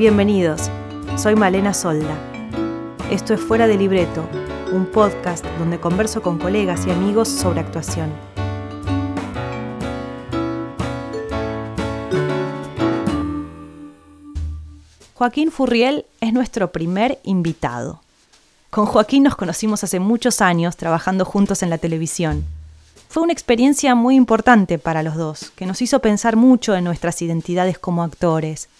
Bienvenidos, soy Malena Solda. Esto es Fuera de Libreto, un podcast donde converso con colegas y amigos sobre actuación. Joaquín Furriel es nuestro primer invitado. Con Joaquín nos conocimos hace muchos años trabajando juntos en la televisión. Fue una experiencia muy importante para los dos, que nos hizo pensar mucho en nuestras identidades como actores,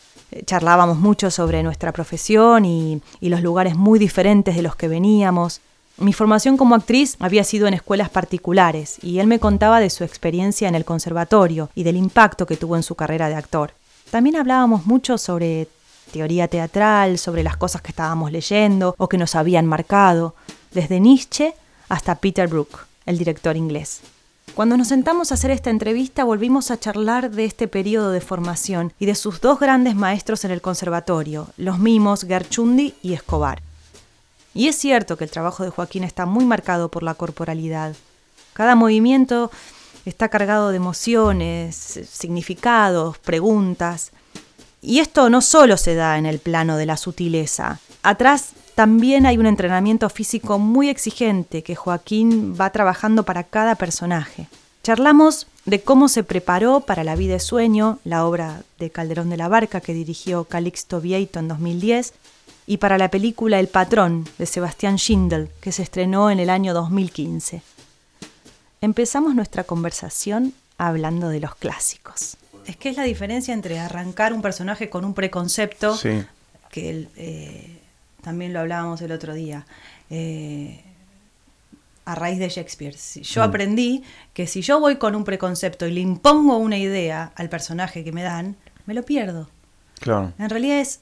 charlábamos mucho sobre nuestra profesión y, los lugares muy diferentes de los que veníamos. Mi formación como actriz había sido en escuelas particulares y él me contaba de su experiencia en el conservatorio y del impacto que tuvo en su carrera de actor. También hablábamos mucho sobre teoría teatral, sobre las cosas que estábamos leyendo o que nos habían marcado, desde Nietzsche hasta Peter Brook, el director inglés. Cuando nos sentamos a hacer esta entrevista volvimos a charlar de este periodo de formación y de sus dos grandes maestros en el conservatorio, los mimos Gerchundi y Escobar. Y es cierto que el trabajo de Joaquín está muy marcado por la corporalidad. Cada movimiento está cargado de emociones, significados, preguntas. Y esto no solo se da en el plano de la sutileza. Atrás también hay un entrenamiento físico muy exigente que Joaquín va trabajando para cada personaje. Charlamos de cómo se preparó para La vida de sueño, la obra de Calderón de la Barca que dirigió Calixto Vieito en 2010, y para la película El patrón de Sebastián Schindel que se estrenó en el año 2015. Empezamos nuestra conversación hablando de los clásicos. Es que es la diferencia entre arrancar un personaje con un preconcepto que el, eh, también lo hablábamos el otro día, eh, a raíz de Shakespeare. Yo mm. aprendí que si yo voy con un preconcepto y le impongo una idea al personaje que me dan, me lo pierdo. Claro. En realidad es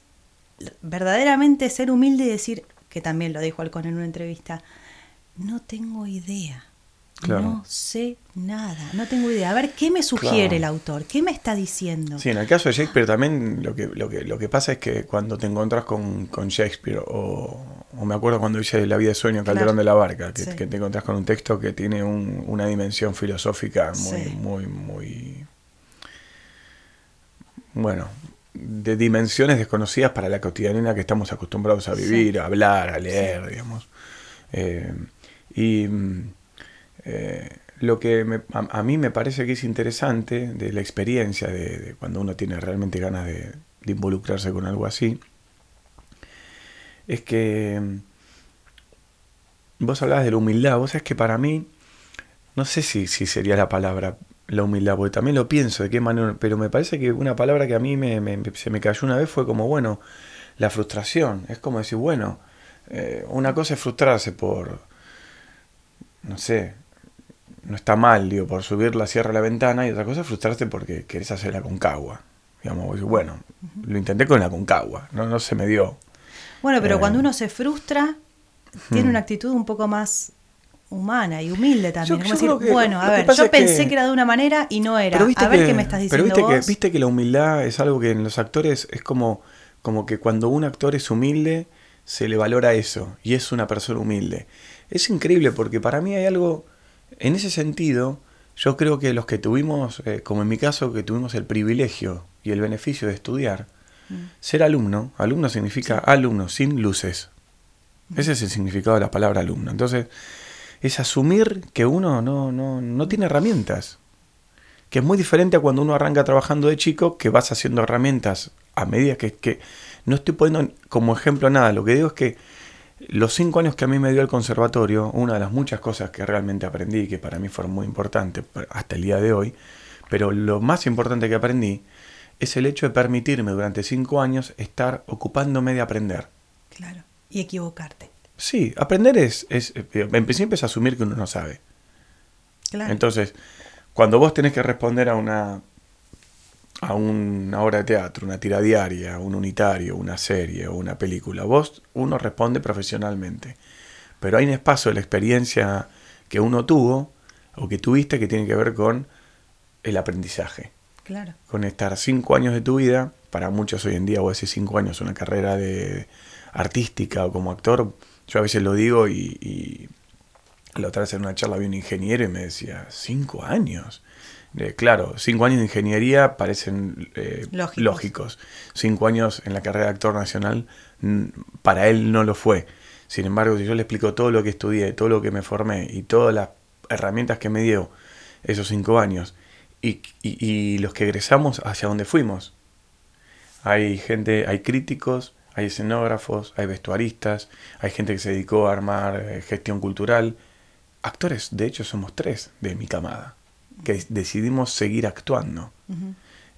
verdaderamente ser humilde y decir, que también lo dijo Alcón en una entrevista, no tengo idea. No sé nada, no tengo idea. A ver, ¿qué me sugiere el autor? ¿Qué me está diciendo? Sí, en el caso de Shakespeare también lo que, lo que, lo que pasa es que cuando te encuentras con, con Shakespeare, o, me acuerdo cuando hice La vida de sueño, Calderón de la Barca, que, te encuentras con un texto que tiene una dimensión filosófica muy, muy, muy. Bueno, de dimensiones desconocidas para la cotidianidad que estamos acostumbrados a vivir, a hablar, a leer, digamos. Eh, y eh, lo que a, mí me parece que es interesante de la experiencia de, cuando uno tiene realmente ganas de, involucrarse con algo así, es que mm, vos hablabas de la humildad, vos sabés que para mí, no sé si, si sería la palabra la humildad, porque también lo pienso de qué manera, pero me parece que una palabra que a mí se me cayó una vez fue como, bueno, la frustración, es como decir, bueno, eh, una cosa es frustrarse por, no sé, no está mal, digo, por subir la sierra a la ventana y otra cosa es frustrarte porque querés hacer la concagua. Digamos, bueno, lo intenté con la concagua, no, no se me dio. Bueno, pero cuando eh, uno se frustra, tiene hmm. una actitud un poco más humana y humilde también. decir, bueno, a ver, yo pensé que, era de una manera y no era. A ver qué me estás diciendo. Pero viste, Que, viste que la humildad es algo que en los actores es como, como que cuando un actor es humilde, se le valora eso y es una persona humilde. Es increíble porque para mí hay algo en ese sentido, yo creo que los que tuvimos, eh, como en mi caso, que tuvimos el privilegio y el beneficio de estudiar, mm. ser alumno, alumno significa alumno sin luces. Mm. Ese es el significado de la palabra alumno. Entonces, es asumir que uno no, no, no tiene herramientas. Que es muy diferente a cuando uno arranca trabajando de chico, que vas haciendo herramientas a medida que, que no estoy poniendo como ejemplo nada. Lo que digo es que los cinco años que a mí me dio el conservatorio, una de las muchas cosas que realmente aprendí, que para mí fueron muy importantes hasta el día de hoy, pero lo más importante que aprendí es el hecho de permitirme durante cinco años estar ocupándome de aprender. Claro, y equivocarte. Sí, aprender es, es en principio es asumir que uno no sabe. Claro. Entonces, cuando vos tenés que responder a una a una obra de teatro, una tira diaria, un unitario, una serie o una película. Vos, uno responde profesionalmente. Pero hay un espacio de la experiencia que uno tuvo o que tuviste que tiene que ver con el aprendizaje. Claro. Con estar cinco años de tu vida, para muchos hoy en día, o hace cinco años, una carrera de artística o como actor, yo a veces lo digo y, La otra vez en una charla vi un ingeniero y me decía, cinco años. Claro, cinco años de ingeniería parecen eh, lógicos. Cinco años en la carrera de actor nacional, para él no lo fue. Sin embargo, si yo le explico todo lo que estudié, todo lo que me formé y todas las herramientas que me dio esos cinco años y, y los que egresamos hacia donde fuimos, hay gente, hay críticos, hay escenógrafos, hay vestuaristas, hay gente que se dedicó a armar eh, gestión cultural. Actores, de hecho, somos tres de mi camada, que decidimos seguir actuando.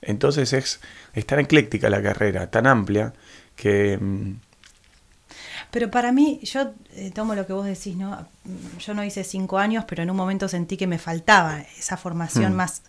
Entonces es, tan ecléctica la carrera, tan amplia, que... Mm, pero para mí, yo eh, tomo lo que vos decís, ¿no? Yo no hice cinco años, pero en un momento sentí que me faltaba esa formación mm. más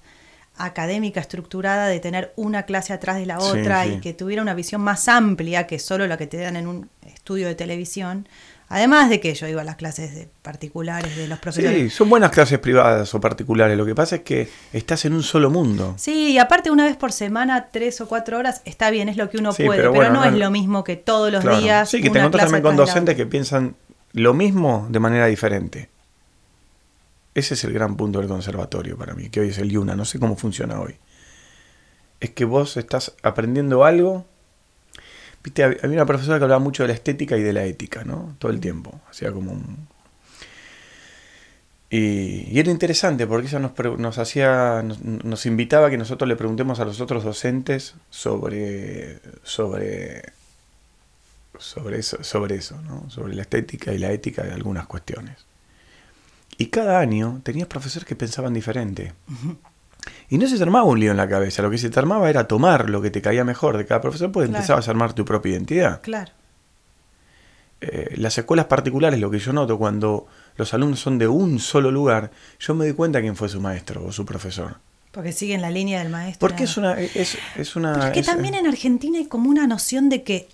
académica estructurada de tener una clase atrás de la otra y que tuviera una visión más amplia que solo la que te dan en un estudio de televisión. Además de que yo iba a las clases de particulares de los profesores. Sí, son buenas clases privadas o particulares. Lo que pasa es que estás en un solo mundo. Sí, y aparte una vez por semana, tres o cuatro horas, está bien, es lo que uno puede, pero, no, es lo mismo que todos los días. Sí, que te encuentras también con docentes que piensan lo mismo de manera diferente. Ese es el gran punto del conservatorio para mí, que hoy es el Yuna, no sé cómo funciona hoy. Es que vos estás aprendiendo algo. Viste, había una profesora que hablaba mucho de la estética y de la ética, ¿no? Todo el tiempo. Hacía como un. Y, era interesante porque ella nos, nos hacía. Nos, invitaba a que nosotros le preguntemos a los otros docentes sobre. sobre. sobre eso, sobre eso, ¿no? Sobre la estética y la ética de algunas cuestiones. Y cada año tenías profesores que pensaban diferente. Y no se te armaba un lío en la cabeza, lo que se te armaba era tomar lo que te caía mejor de cada profesor, pues empezabas a armar tu propia identidad. Claro. Eh, las escuelas particulares, lo que yo noto cuando los alumnos son de un solo lugar, yo me doy cuenta quién fue su maestro o su profesor. Porque siguen la línea del maestro. Porque es una... Es, es una es que también en Argentina hay como una noción de que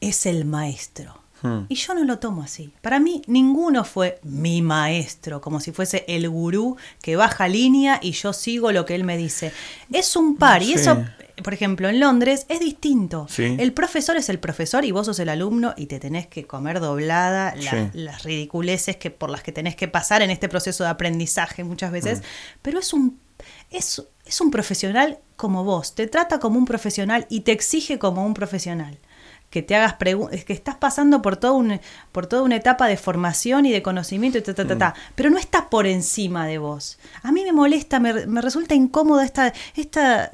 es el maestro. Hmm. Y yo no lo tomo así. Para mí, ninguno fue mi maestro, como si fuese el gurú que baja línea y yo sigo lo que él me dice. Es un par, y eso, por ejemplo, en Londres es distinto. El profesor es el profesor y vos sos el alumno y te tenés que comer doblada las ridiculeces que, por las que tenés que pasar en este proceso de aprendizaje muchas veces. Hmm. Pero es un, es, es un profesional como vos, te trata como un profesional y te exige como un profesional que te hagas preguntas, que estás pasando por, todo un, por toda una etapa de formación y de conocimiento, y ta, ta, ta, mm. pero no está por encima de vos. A mí me molesta, me, me resulta incómoda esta, esta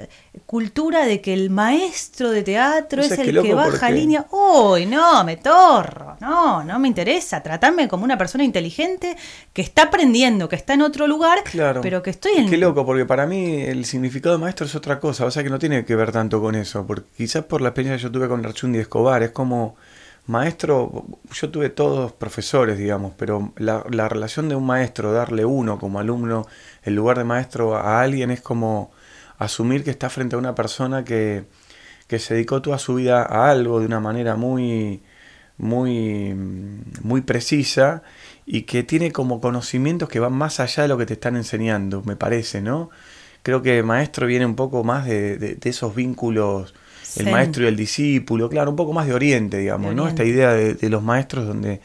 cultura de que el maestro de teatro es el que baja línea. Uy, no, me torro. No, no me interesa. Tratarme como una persona inteligente que está aprendiendo, que está en otro lugar, pero que estoy en. Qué loco, porque para mí el significado de maestro es otra cosa. O sea que no tiene que ver tanto con eso. Porque quizás por la experiencia que yo tuve con Archundi Escobar, es como. Maestro, yo tuve todos profesores, digamos, pero la, la relación de un maestro, darle uno como alumno, el lugar de maestro a alguien es como asumir que está frente a una persona que, se dedicó toda su vida a algo de una manera muy, muy, muy precisa y que tiene como conocimientos que van más allá de lo que te están enseñando, me parece, ¿no? Creo que maestro viene un poco más de, esos vínculos, el maestro y el discípulo, claro, un poco más de Oriente, digamos, ¿no? Esta idea de, los maestros donde,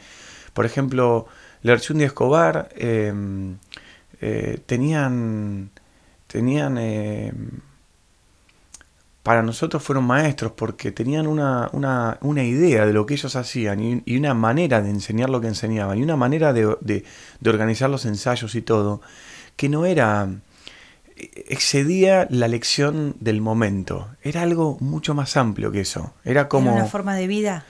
por ejemplo, Lerchundi y Escobar eh, eh, tenían tenían, eh, para nosotros fueron maestros porque tenían una, una, una idea de lo que ellos hacían y, una manera de enseñar lo que enseñaban y una manera de, de, de organizar los ensayos y todo, que no era excedía la lección del momento. Era algo mucho más amplio que eso. Era como... una forma de vida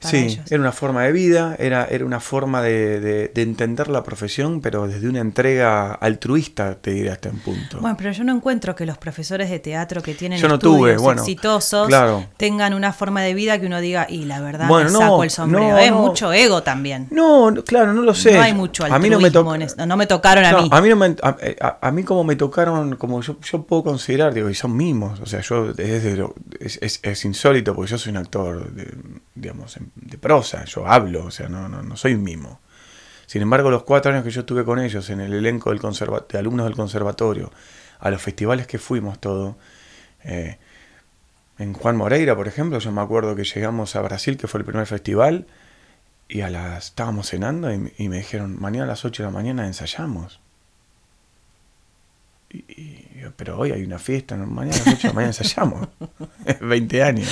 sí, era una forma de vida, era, era una forma de, de, entender la profesión, pero desde una entrega altruista, te diré hasta un punto. Bueno, pero yo no encuentro que los profesores de teatro que tienen yo no estudios tuve, exitosos tengan una forma de vida que uno diga, y la verdad me saco el sombrero. es mucho ego también. No, claro, no lo sé. No hay mucho altruismo a mí no me, no me tocaron a mí. A mí, no me, a, mí como me tocaron, como yo, yo puedo considerar, digo, y son mimos, o sea, yo es, es, es, insólito porque yo soy un actor, de, digamos, de prosa, yo hablo, o sea, no, no, soy un mimo. Sin embargo, los cuatro años que yo estuve con ellos en el elenco del de alumnos del conservatorio, a los festivales que fuimos todo, eh, en Juan Moreira, por ejemplo, yo me acuerdo que llegamos a Brasil, que fue el primer festival, y a las estábamos cenando y, me dijeron, mañana a las 8 de la mañana ensayamos. Y, pero hoy hay una fiesta, mañana a las 8 de la mañana ensayamos. 20 años.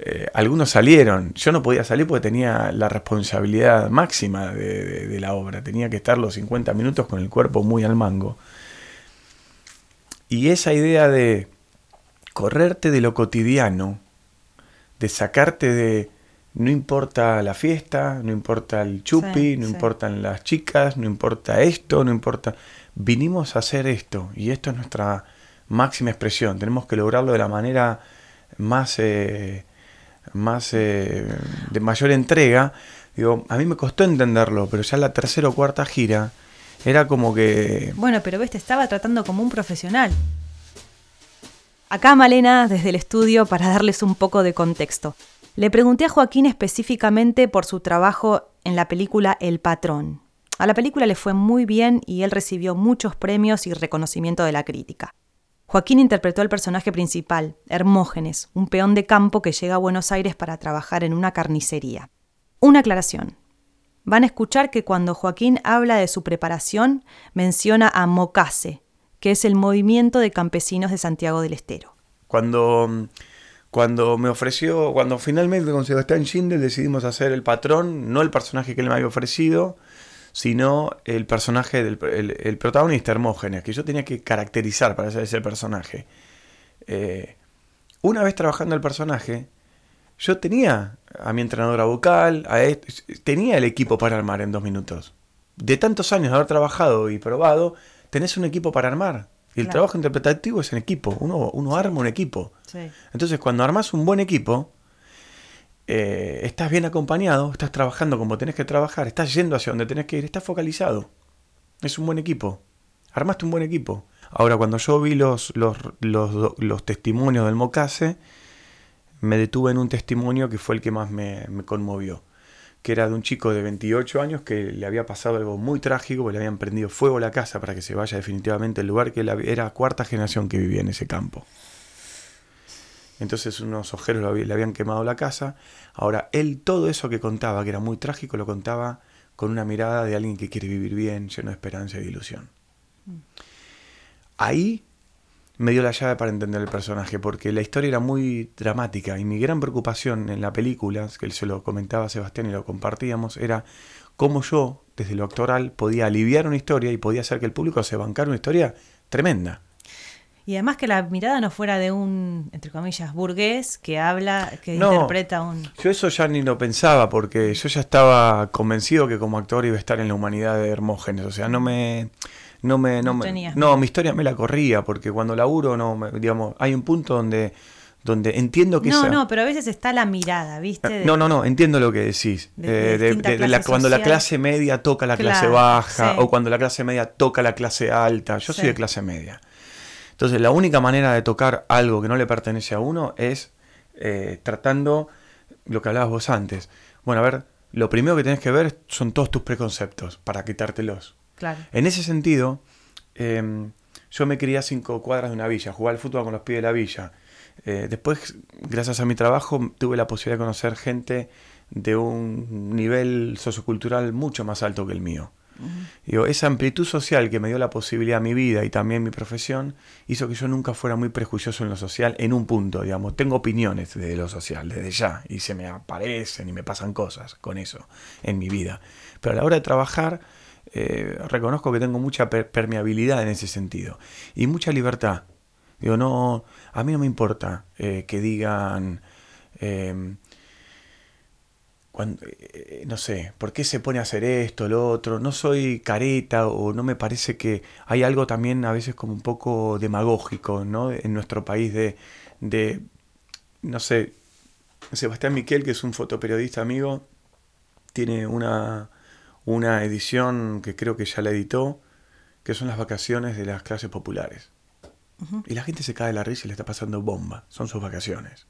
Eh, algunos salieron. Yo no podía salir porque tenía la responsabilidad máxima de, la obra. Tenía que estar los 50 minutos con el cuerpo muy al mango. Y esa idea de correrte de lo cotidiano, de sacarte de... No importa la fiesta, no importa el chupi, no importan las chicas, no importa esto, no importa... Vinimos a hacer esto y esto es nuestra máxima expresión. Tenemos que lograrlo de la manera más... Eh, más eh, de mayor entrega, digo, a mí me costó entenderlo, pero ya la tercera o cuarta gira era como que... Bueno, pero ves, te estaba tratando como un profesional. Acá Malena, desde el estudio, para darles un poco de contexto. Le pregunté a Joaquín específicamente por su trabajo en la película El Patrón. A la película le fue muy bien y él recibió muchos premios y reconocimiento de la crítica. Joaquín interpretó al personaje principal, Hermógenes, un peón de campo que llega a Buenos Aires para trabajar en una carnicería. Una aclaración. Van a escuchar que cuando Joaquín habla de su preparación, menciona a Mocase, que es el movimiento de campesinos de Santiago del Estero. Cuando, cuando me ofreció, cuando finalmente con Sebastián Schindel decidimos hacer el patrón, no el personaje que él me había ofrecido, sino el personaje del el, protagonista Hermógenes, que yo tenía que caracterizar para ser ese personaje. Eh, una vez trabajando el personaje, yo tenía a mi entrenadora vocal, a tenía el equipo para armar en dos minutos. De tantos años de haber trabajado y probado, tenés un equipo para armar. Y el trabajo interpretativo es en equipo, uno, uno arma un equipo. Entonces, cuando armas un buen equipo, eh, estás bien acompañado, estás trabajando como tenés que trabajar, estás yendo hacia donde tenés que ir, estás focalizado. Es un buen equipo. Armaste un buen equipo. Ahora, cuando yo vi los, los, los, testimonios del Mocase, me detuve en un testimonio que fue el que más me, conmovió. Que era de un chico de 28 años que le había pasado algo muy trágico, porque le habían prendido fuego a la casa para que se vaya definitivamente el lugar que era cuarta generación que vivía en ese campo. Entonces unos ojeros le habían quemado la casa. Ahora, él todo eso que contaba, que era muy trágico, lo contaba con una mirada de alguien que quiere vivir bien, lleno de esperanza y de ilusión. Ahí me dio la llave para entender el personaje, porque la historia era muy dramática y mi gran preocupación en la película, que se lo comentaba a Sebastián y lo compartíamos, era cómo yo, desde lo actoral, podía aliviar una historia y podía hacer que el público se bancara una historia tremenda. Y además que la mirada no fuera de un, entre comillas, burgués que habla, que interpreta un... Yo eso ya ni lo pensaba porque yo ya estaba convencido que como actor iba a estar en la humanidad de Hermógenes. O sea, no me... No, me, no, no, mi historia me la corría porque cuando laburo, no, digamos, hay un punto donde donde entiendo que no no pero a veces está la mirada viste no no no entiendo lo que decís. de, cuando la clase media toca la clase baja o cuando la clase media toca la clase alta. Yo soy de clase media entonces, la única manera de tocar algo que no le pertenece a uno es eh, tratando lo que hablabas vos antes. Bueno, a ver, lo primero que tenés que ver son todos tus preconceptos para quitártelos. Claro. En ese sentido, em, yo me crié a cinco cuadras de una villa, jugaba al fútbol con los pies de la villa. Eh, después, gracias a mi trabajo, tuve la posibilidad de conocer gente de un nivel sociocultural mucho más alto que el mío esa amplitud social que me dio la posibilidad a mi vida y también mi profesión hizo que yo nunca fuera muy prejuicioso en lo social en un punto, digamos. Tengo opiniones de lo social desde ya y se me aparecen y me pasan cosas con eso en mi vida. Pero a la hora de trabajar eh, reconozco que tengo mucha permeabilidad en ese sentido y mucha libertad. Digo, no, a mí no me importa eh, que digan... Eh, eh, no sé, ¿por qué se pone a hacer esto, lo otro? No soy careta o no me parece que hay algo también a veces como un poco demagógico, ¿no? En nuestro país de, de no sé, Sebastián Miquel, que es un fotoperiodista amigo, tiene una, una edición que creo que ya la editó, que son las vacaciones de las clases populares. Y la gente se cae de la risa y le está pasando bomba, son sus vacaciones.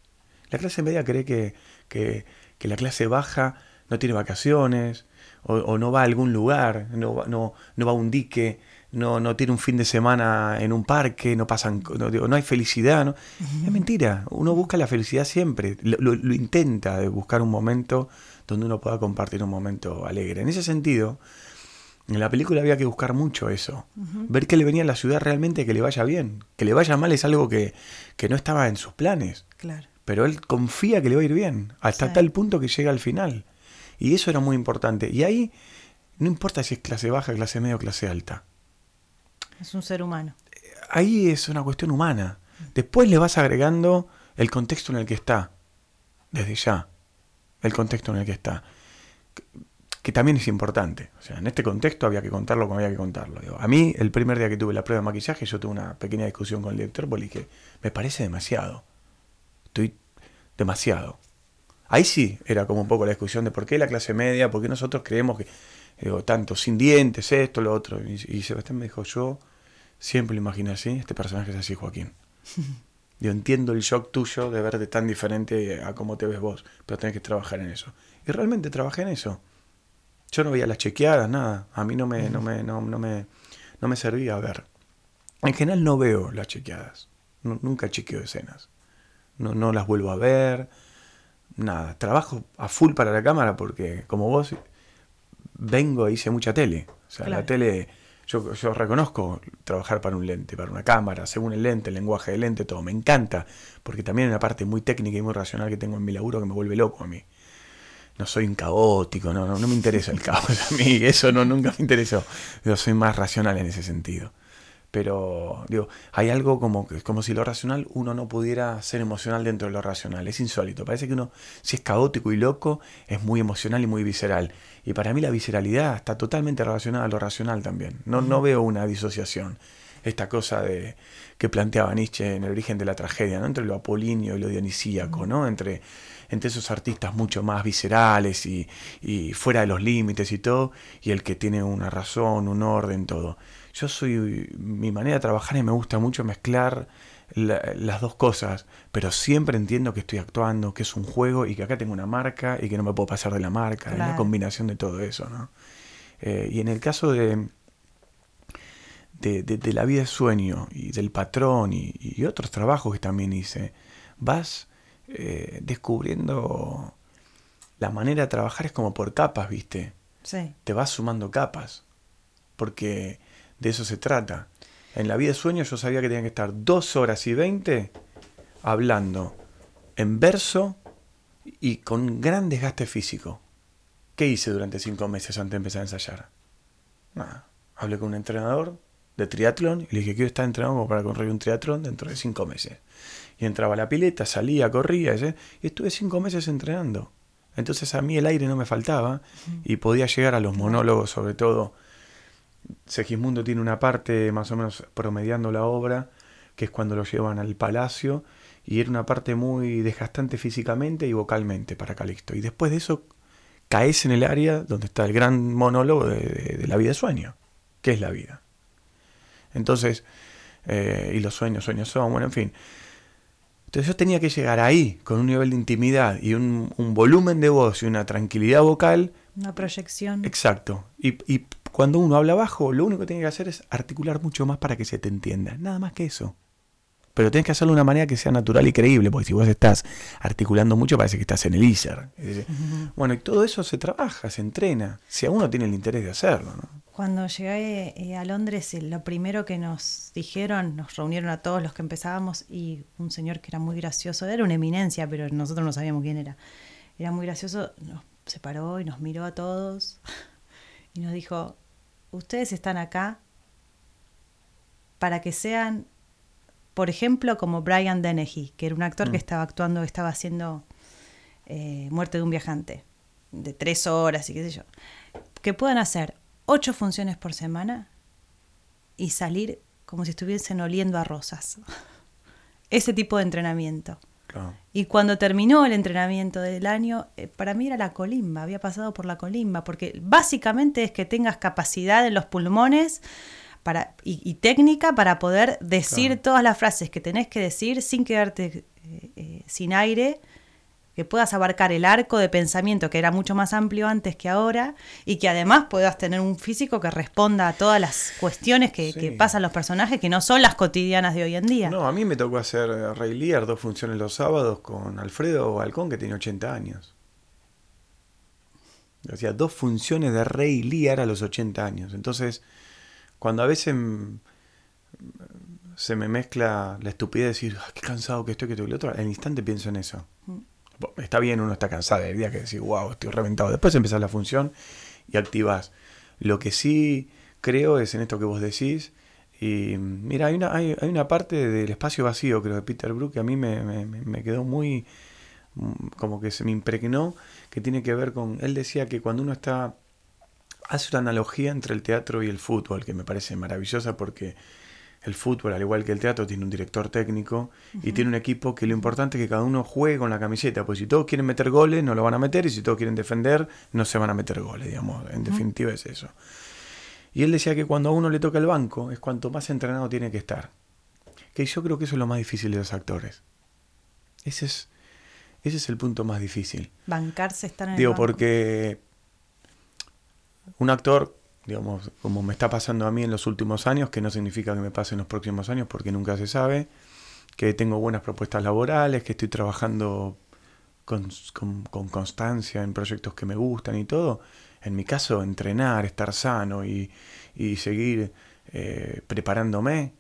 La clase media cree que, que que la clase baja no tiene vacaciones o, no va a algún lugar, no, no, no, va a un dique, no, no tiene un fin de semana en un parque, no pasan, no, no hay felicidad. ¿no? Es mentira, uno busca la felicidad siempre, lo, intenta de buscar un momento donde uno pueda compartir un momento alegre. En ese sentido, en la película había que buscar mucho eso. Ver que le venía a la ciudad realmente que le vaya bien. Que le vaya mal es algo que, no estaba en sus planes. Claro. Pero él confía que le va a ir bien, hasta tal punto que llega al final. Y eso era muy importante. Y ahí no importa si es clase baja, clase media o clase alta. Es un ser humano. Ahí es una cuestión humana. Después le vas agregando el contexto en el que está. Desde ya. El contexto en el que está que también es importante. O sea, en este contexto había que contarlo como había que contarlo. a mí, el primer día que tuve la prueba de maquillaje, yo tuve una pequeña discusión con el director porque dije, me parece demasiado. Estoy demasiado. Ahí sí era como un poco la discusión de por qué la clase media, por qué nosotros creemos que, digo, tanto sin dientes, esto, lo otro. Y, Sebastián me dijo, yo siempre lo imaginé así, este personaje es así, Joaquín. Yo entiendo el shock tuyo de verte tan diferente a cómo te ves vos, pero tenés que trabajar en eso. Y realmente trabajé en eso. Yo no veía las chequeadas, nada. A mí no me, no me, no, me, no me servía a ver. En general no veo las chequeadas. nunca chequeo escenas. No, no las vuelvo a ver. Nada. Trabajo a full para la cámara porque, como vos, vengo e hice mucha tele. O sea, la tele, yo, yo reconozco trabajar para un lente, para una cámara, según el lente, el lenguaje del lente, todo. Me encanta. Porque también hay una parte muy técnica y muy racional que tengo en mi laburo que me vuelve loco a mí no soy un caótico, no, no, no me interesa el caos a mí, eso no, nunca me interesó. Yo soy más racional en ese sentido. Pero, digo, hay algo como, como si lo racional uno no pudiera ser emocional dentro de lo racional. Es insólito. Parece que uno, si es caótico y loco, es muy emocional y muy visceral. Y para mí la visceralidad está totalmente relacionada a lo racional también. No, no veo una disociación. Esta cosa de que planteaba Nietzsche en el origen de la tragedia, ¿no? Entre lo apolíneo y lo dionisíaco, ¿no? Entre entre esos artistas mucho más viscerales y, fuera de los límites y todo, y el que tiene una razón, un orden, todo. Yo soy, mi manera de trabajar y me gusta mucho mezclar las dos cosas, pero siempre entiendo que estoy actuando, que es un juego y que acá tengo una marca y que no me puedo pasar de la marca, es la combinación de todo eso, ¿no? Eh, y en el caso de, de, la vida de sueño y del patrón y, y, otros trabajos que también hice, vas eh, descubriendo la manera de trabajar es como por capas, ¿viste? Sí. Te vas sumando capas, porque de eso se trata. En la vida de sueño yo sabía que tenía que estar dos horas y veinte hablando en verso y con gran desgaste físico. ¿Qué hice durante cinco meses antes de empezar a ensayar? Nada. Hablé con un entrenador de triatlón y le dije, quiero estar entrenado para correr un triatlón dentro de cinco meses y entraba a la pileta, salía, corría, y estuve cinco meses entrenando. Entonces a mí el aire no me faltaba y podía llegar a los monólogos, sobre todo. Segismundo tiene una parte más o menos promediando la obra, que es cuando lo llevan al palacio, y era una parte muy desgastante físicamente y vocalmente para Calixto. Y después de eso caes en el área donde está el gran monólogo de, la vida de sueño, que es la vida. Entonces, eh, y los sueños, sueños son, bueno, en fin. Entonces yo tenía que llegar ahí con un nivel de intimidad y un, volumen de voz y una tranquilidad vocal. Una proyección. Exacto. Y, y, cuando uno habla bajo, lo único que tiene que hacer es articular mucho más para que se te entienda. Nada más que eso. Pero tienes que hacerlo de una manera que sea natural y creíble, porque si vos estás articulando mucho parece que estás en el ISER. Bueno, y todo eso se trabaja, se entrena, si a uno tiene el interés de hacerlo. ¿no? Cuando llegué eh, a Londres, eh, lo primero que nos dijeron, nos reunieron a todos los que empezábamos y un señor que era muy gracioso, era una eminencia, pero nosotros no sabíamos quién era. Era muy gracioso, nos separó y nos miró a todos y nos dijo, ustedes están acá para que sean, por ejemplo, como Brian Dennehy, que era un actor que mm. estaba actuando, estaba haciendo eh, Muerte de un viajante, de tres horas y qué sé yo, que puedan hacer ocho funciones por semana y salir como si estuviesen oliendo a rosas. Ese tipo de entrenamiento. Y cuando terminó el entrenamiento del año, eh, para mí era la colimba, había pasado por la colimba, porque básicamente es que tengas capacidad en los pulmones para, y, técnica para poder decir todas las frases que tenés que decir sin quedarte eh, eh, sin aire que puedas abarcar el arco de pensamiento que era mucho más amplio antes que ahora y que además puedas tener un físico que responda a todas las cuestiones que, pasan los personajes que no son las cotidianas de hoy en día. No, a mí me tocó hacer Rey Lear dos funciones los sábados con Alfredo Balcón que tiene 80 años. Hacía dos funciones de Rey Lear a los 80 años. Entonces, cuando a veces se me mezcla la estupidez de decir, qué cansado que estoy, que estoy, el otro, al instante pienso en eso. Está bien, uno está cansado, el día que decir, wow, estoy reventado. Después empezás la función y activas. Lo que sí creo es en esto que vos decís. Y mira, hay una, hay, una parte del espacio vacío, creo, de Peter Brook que a mí me, me quedó muy, como que se me impregnó, que tiene que ver con, él decía que cuando uno está, hace una analogía entre el teatro y el fútbol, que me parece maravillosa porque el fútbol, al igual que el teatro, tiene un director técnico y tiene un equipo que lo importante es que cada uno juegue con la camiseta, pues si todos quieren meter goles, no lo van a meter, y si todos quieren defender, no se van a meter goles, digamos, en definitiva es eso. Y él decía que cuando a uno le toca el banco es cuanto más entrenado tiene que estar. Que yo creo que eso es lo más difícil de los actores. Ese es, ese es el punto más difícil. Bancarse estar en Digo, porque un actor digamos, como me está pasando a mí en los últimos años, que no significa que me pase en los próximos años porque nunca se sabe, que tengo buenas propuestas laborales, que estoy trabajando con, constancia en proyectos que me gustan y todo. En mi caso, entrenar, estar sano y, seguir eh, preparándome,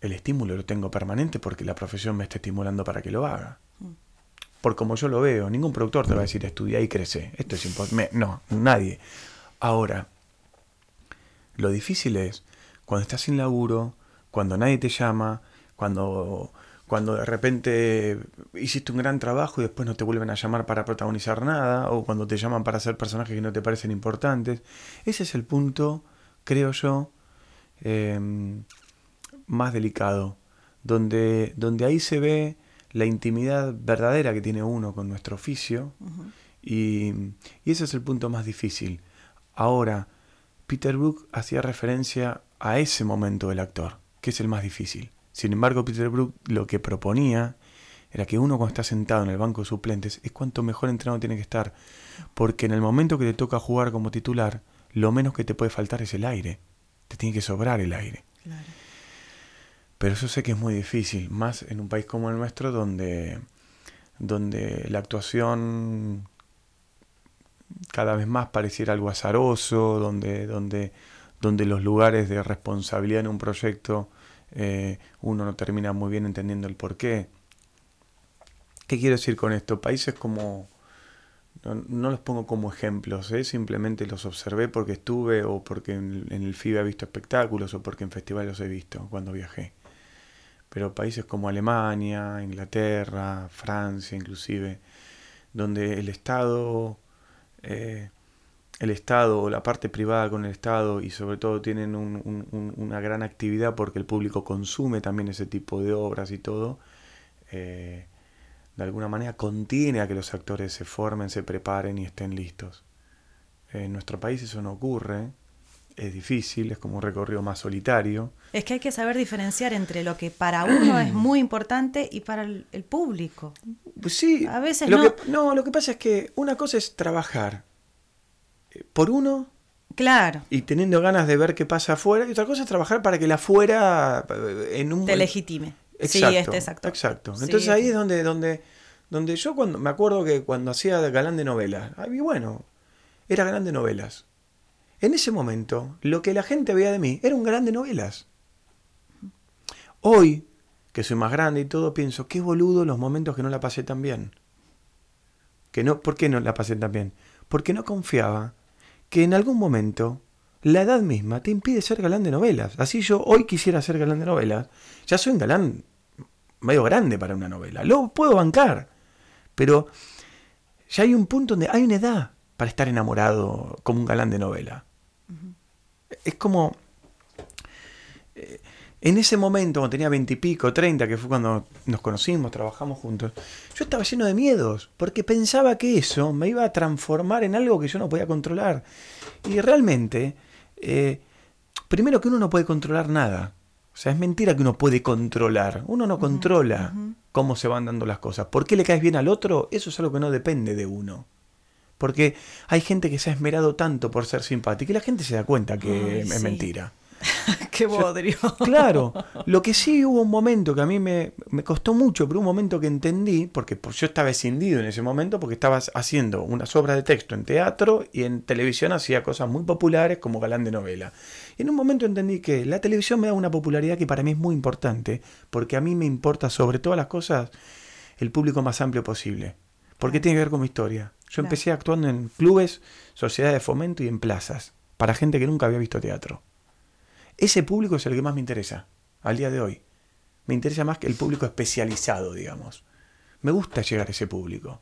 el estímulo lo tengo permanente porque la profesión me está estimulando para que lo haga. Mm. Por como yo lo veo, ningún productor te va a decir estudia y crece. Esto es importante. No, nadie. Ahora, lo difícil es cuando estás sin laburo, cuando nadie te llama, cuando, cuando de repente hiciste un gran trabajo y después no te vuelven a llamar para protagonizar nada, o cuando te llaman para hacer personajes que no te parecen importantes. Ese es el punto, creo yo, em, más delicado, donde, donde ahí se ve la intimidad verdadera que tiene uno con nuestro oficio, y, y ese es el punto más difícil. Ahora, Peter Brook hacía referencia a ese momento del actor, que es el más difícil. Sin embargo, Peter Brook lo que proponía era que uno cuando está sentado en el banco de suplentes es cuanto mejor entrenado tiene que estar, porque en el momento que te toca jugar como titular, lo menos que te puede faltar es el aire, te tiene que sobrar el aire. Pero eso sé que es muy difícil, más en un país como el nuestro donde, donde la actuación cada vez más pareciera algo azaroso, donde, donde, donde los lugares de responsabilidad en un proyecto eh, uno no termina muy bien entendiendo el porqué. ¿Qué quiero decir con esto? Países como, no, los pongo como ejemplos, ¿eh? simplemente los observé porque estuve o porque en, en el FIBE he visto espectáculos o porque en festivales los he visto cuando viajé. Pero países como Alemania, Inglaterra, Francia inclusive, donde el Estado eh, el Estado o la parte privada con el Estado y sobre todo tienen una gran actividad porque el público consume también ese tipo de obras y todo, eh, de alguna manera contiene a que los actores se formen, se preparen y estén listos. En nuestro país eso no ocurre, es difícil, es como un recorrido más solitario. Es que hay que saber diferenciar entre lo que para uno es muy importante y para el, público. Pues sí, a veces lo no. Que, no, lo que pasa es que una cosa es trabajar eh, por uno. Claro. Y teniendo ganas de ver qué pasa afuera, y otra cosa es trabajar para que la afuera eh, en un te legitime. Exacto, sí, este, exacto. Exacto. Entonces ahí es donde, donde, donde yo cuando me acuerdo que cuando hacía galán de novelas, ahí bueno, era galán de novelas en ese momento, lo que la gente veía de mí era un galán de novelas. Hoy, que soy más grande y todo, pienso, qué boludo los momentos que no la pasé tan bien. Que no, ¿Por qué no la pasé tan bien? Porque no confiaba que en algún momento la edad misma te impide ser galán de novelas. Así yo hoy quisiera ser galán de novelas. Ya soy un galán medio grande para una novela. Lo puedo bancar. Pero ya hay un punto donde hay una edad para estar enamorado como un galán de novela. Es como... En ese momento, cuando tenía veintipico, treinta, que fue cuando nos conocimos, trabajamos juntos, yo estaba lleno de miedos, porque pensaba que eso me iba a transformar en algo que yo no podía controlar. Y realmente, eh, primero que uno no puede controlar nada. O sea, es mentira que uno puede controlar. Uno no controla cómo se van dando las cosas. ¿Por qué le caes bien al otro? Eso es algo que no depende de uno. Porque hay gente que se ha esmerado tanto por ser simpática y la gente se da cuenta que es mentira. Qué bodrio. Claro, lo que sí hubo un momento que a mí me, me costó mucho, pero un momento que entendí, porque yo estaba escindido en ese momento, porque estaba haciendo unas obras de texto en teatro y en televisión hacía cosas muy populares como galán de novela. Y en un momento entendí que la televisión me da una popularidad que para mí es muy importante, porque a mí me importa sobre todas las cosas el público más amplio posible, porque tiene que ver con mi historia. Yo empecé actuando en clubes, sociedades de fomento y en plazas, para gente que nunca había visto teatro. Ese público es el que más me interesa, al día de hoy. Me interesa más que el público especializado, digamos. Me gusta llegar a ese público.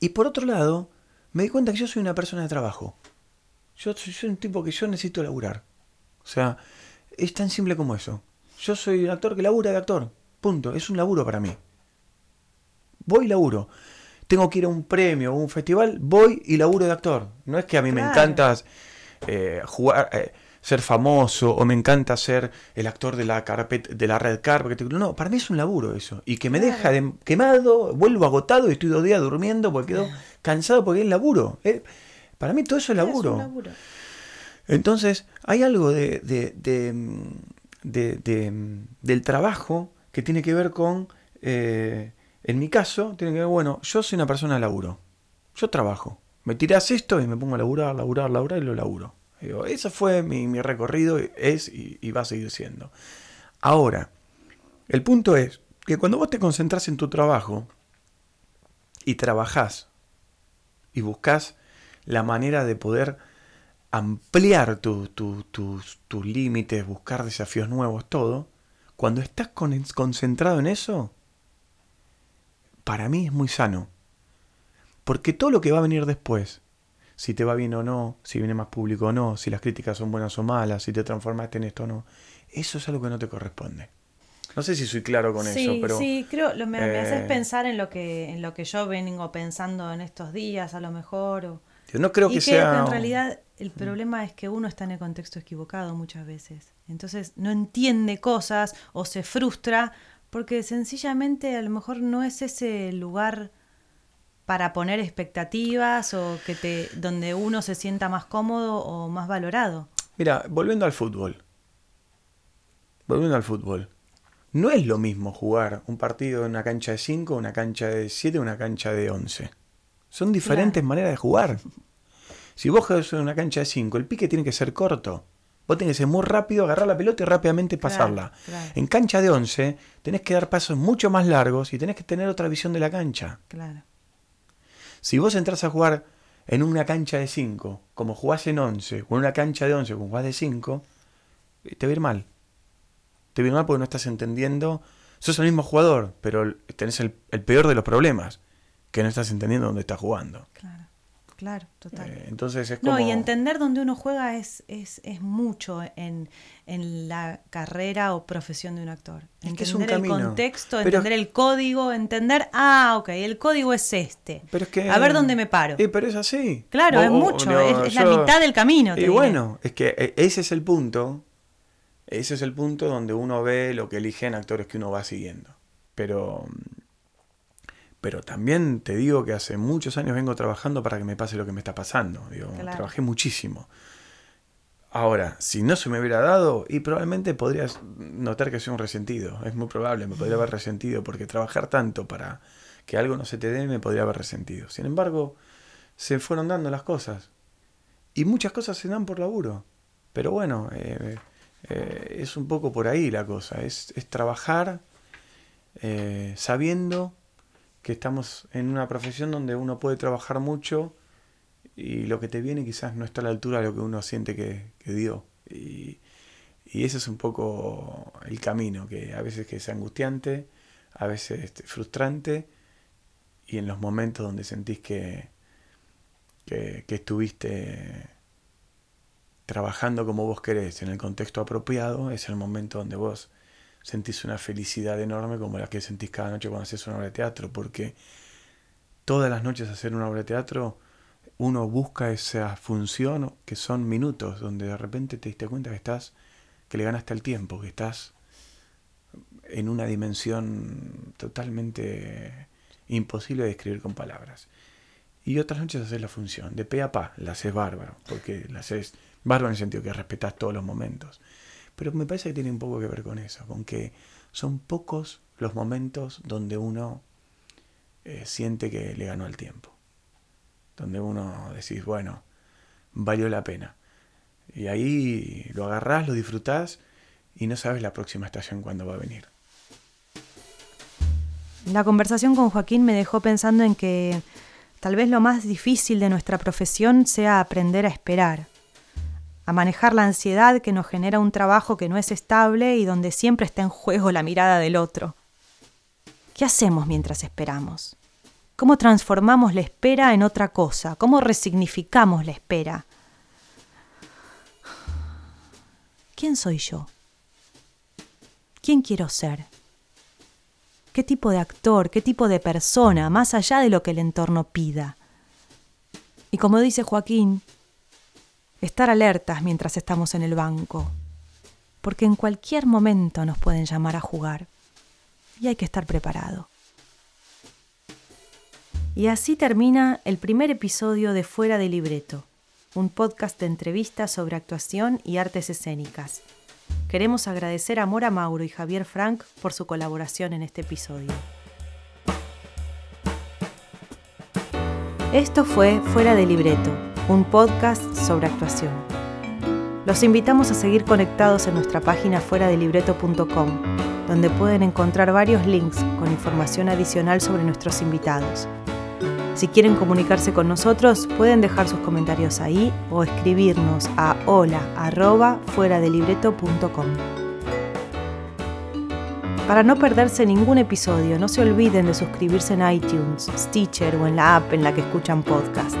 Y por otro lado, me di cuenta que yo soy una persona de trabajo. Yo soy un tipo que yo necesito laburar. O sea, es tan simple como eso. Yo soy un actor que labura de actor. Punto. Es un laburo para mí. Voy y laburo. Tengo que ir a un premio o un festival, voy y laburo de actor. No es que a mí me encanta eh, jugar, eh, ser famoso o me encanta ser el actor de la, carpet, de la red carpet. No, para mí es un laburo eso. Y que me deja quemado, vuelvo agotado y estoy dos días durmiendo porque quedo cansado porque es laburo. Eh, para mí todo eso es laburo. Entonces, hay algo de, del trabajo que tiene que ver con, en mi caso, tiene que ver, bueno, yo soy una persona de laburo. Yo trabajo me tiras esto y me pongo a laburar, laburar, laburar y lo laburo. Digo, ese fue mi, recorrido, es y, va a seguir siendo. Ahora, el punto es que cuando vos te concentras en tu trabajo y trabajás y buscas la manera de poder ampliar tus límites, buscar desafíos nuevos, todo, cuando estás concentrado en eso, para mí es muy sano. Porque todo lo que va a venir después, si te va bien o no, si viene más público o no, si las críticas son buenas o malas, si te transformaste en esto o no, eso es algo que no te corresponde. No sé si soy claro con eso, pero. Sí, creo, lo, me, haces eh, pensar en lo que en lo que yo vengo pensando en estos días, a lo mejor. O, yo no creo que, sea. Que en realidad el problema es que uno está en el contexto equivocado muchas veces. Entonces no entiende cosas o se frustra porque sencillamente a lo mejor no es ese lugar para poner expectativas o que te donde uno se sienta más cómodo o más valorado. Mira, volviendo al fútbol. Volviendo al fútbol. No es lo mismo jugar un partido en una cancha de 5, una cancha de 7, una cancha de 11. Son diferentes maneras de jugar. Si vos juegas en una cancha de 5, el pique tiene que ser corto. Vos tenés que ser muy rápido, agarrar la pelota y rápidamente pasarla. En cancha de 11 tenés que dar pasos mucho más largos y tenés que tener otra visión de la cancha. Claro. Si vos entras a jugar en una cancha de 5, como jugás en 11, o en una cancha de 11 como jugás de 5, eh, te va a ir mal. Te va a ir mal porque no estás entendiendo. Sos el mismo jugador, pero tenés el, el peor de los problemas, que no estás entendiendo dónde estás jugando. Claro. Claro, total. Eh, entonces es como... No, y entender dónde uno juega es, es, es mucho en, la carrera o profesión de un actor. entender el contexto, entender el código, entender, ah, ok, el código es este. Pero es que, a ver dónde me paro. Eh, pero es así. Claro, es mucho, es, la mitad del camino. y bueno, es que eh, ese es el punto, ese es el punto donde uno ve lo que eligen actores que uno va siguiendo. Pero pero también te digo que hace muchos años vengo trabajando para que me pase lo que me está pasando. Digo, Trabajé muchísimo. Ahora, si no se me hubiera dado, y probablemente podrías notar que soy un resentido. Es muy probable, me podría haber resentido, porque trabajar tanto para que algo no se te dé me podría haber resentido. Sin embargo, se fueron dando las cosas. Y muchas cosas se dan por laburo. Pero bueno, eh, eh, es un poco por ahí la cosa. Es, trabajar eh, sabiendo que estamos en una profesión donde uno puede trabajar mucho y lo que te viene quizás no está a la altura de lo que uno siente que, dio. Y, ese es un poco el camino, que a veces es angustiante, a veces este, frustrante, y en los momentos donde sentís que, que, que estuviste trabajando como vos querés, en el contexto apropiado, es el momento donde vos sentís una felicidad enorme como la que sentís cada noche cuando haces una obra de teatro, porque todas las noches hacer una obra de teatro uno busca esa función que son minutos, donde de repente te diste cuenta que estás, que le ganaste el tiempo, que estás en una dimensión totalmente imposible de describir con palabras. Y otras noches haces la función, de pe a pa, la haces bárbaro, porque la haces Bárbaro en el sentido que respetas todos los momentos. Pero me parece que tiene un poco que ver con eso, con que son pocos los momentos donde uno eh, siente que le ganó el tiempo. Donde uno decís, bueno, valió la pena. Y ahí lo agarrás, lo disfrutás y no sabes la próxima estación cuándo va a venir. La conversación con Joaquín me dejó pensando en que tal vez lo más difícil de nuestra profesión sea aprender a esperar, a manejar la ansiedad que nos genera un trabajo que no es estable y donde siempre está en juego la mirada del otro. ¿Qué hacemos mientras esperamos? ¿Cómo transformamos la espera en otra cosa? ¿Cómo resignificamos la espera? ¿Quién soy yo? ¿Quién quiero ser? ¿Qué tipo de actor, qué tipo de persona, más allá de lo que el entorno pida? Y como dice Joaquín, estar alertas mientras estamos en el banco, porque en cualquier momento nos pueden llamar a jugar y hay que estar preparado. Y así termina el primer episodio de Fuera de Libreto, un podcast de entrevistas sobre actuación y artes escénicas. Queremos agradecer a Mora Mauro y Javier Frank por su colaboración en este episodio. Esto fue Fuera de Libreto, un podcast sobre actuación. Los invitamos a seguir conectados en nuestra página fuera de libreto.com, donde pueden encontrar varios links con información adicional sobre nuestros invitados. Si quieren comunicarse con nosotros, pueden dejar sus comentarios ahí o escribirnos a hola Para no perderse ningún episodio, no se olviden de suscribirse en iTunes, Stitcher o en la app en la que escuchan podcast.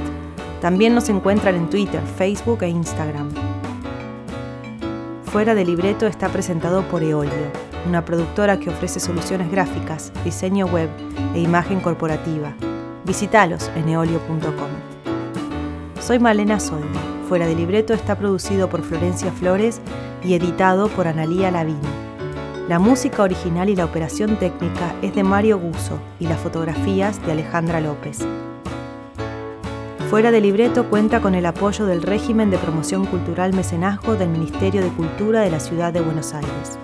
También nos encuentran en Twitter, Facebook e Instagram. Fuera de Libreto está presentado por Eolio, una productora que ofrece soluciones gráficas, diseño web e imagen corporativa Visítalos en eolio.com. Soy Malena Soldi. Fuera de libreto está producido por Florencia Flores y editado por Analía Lavín. La música original y la operación técnica es de Mario Guso y las fotografías de Alejandra López. Fuera de libreto cuenta con el apoyo del régimen de promoción cultural mecenazgo del Ministerio de Cultura de la Ciudad de Buenos Aires.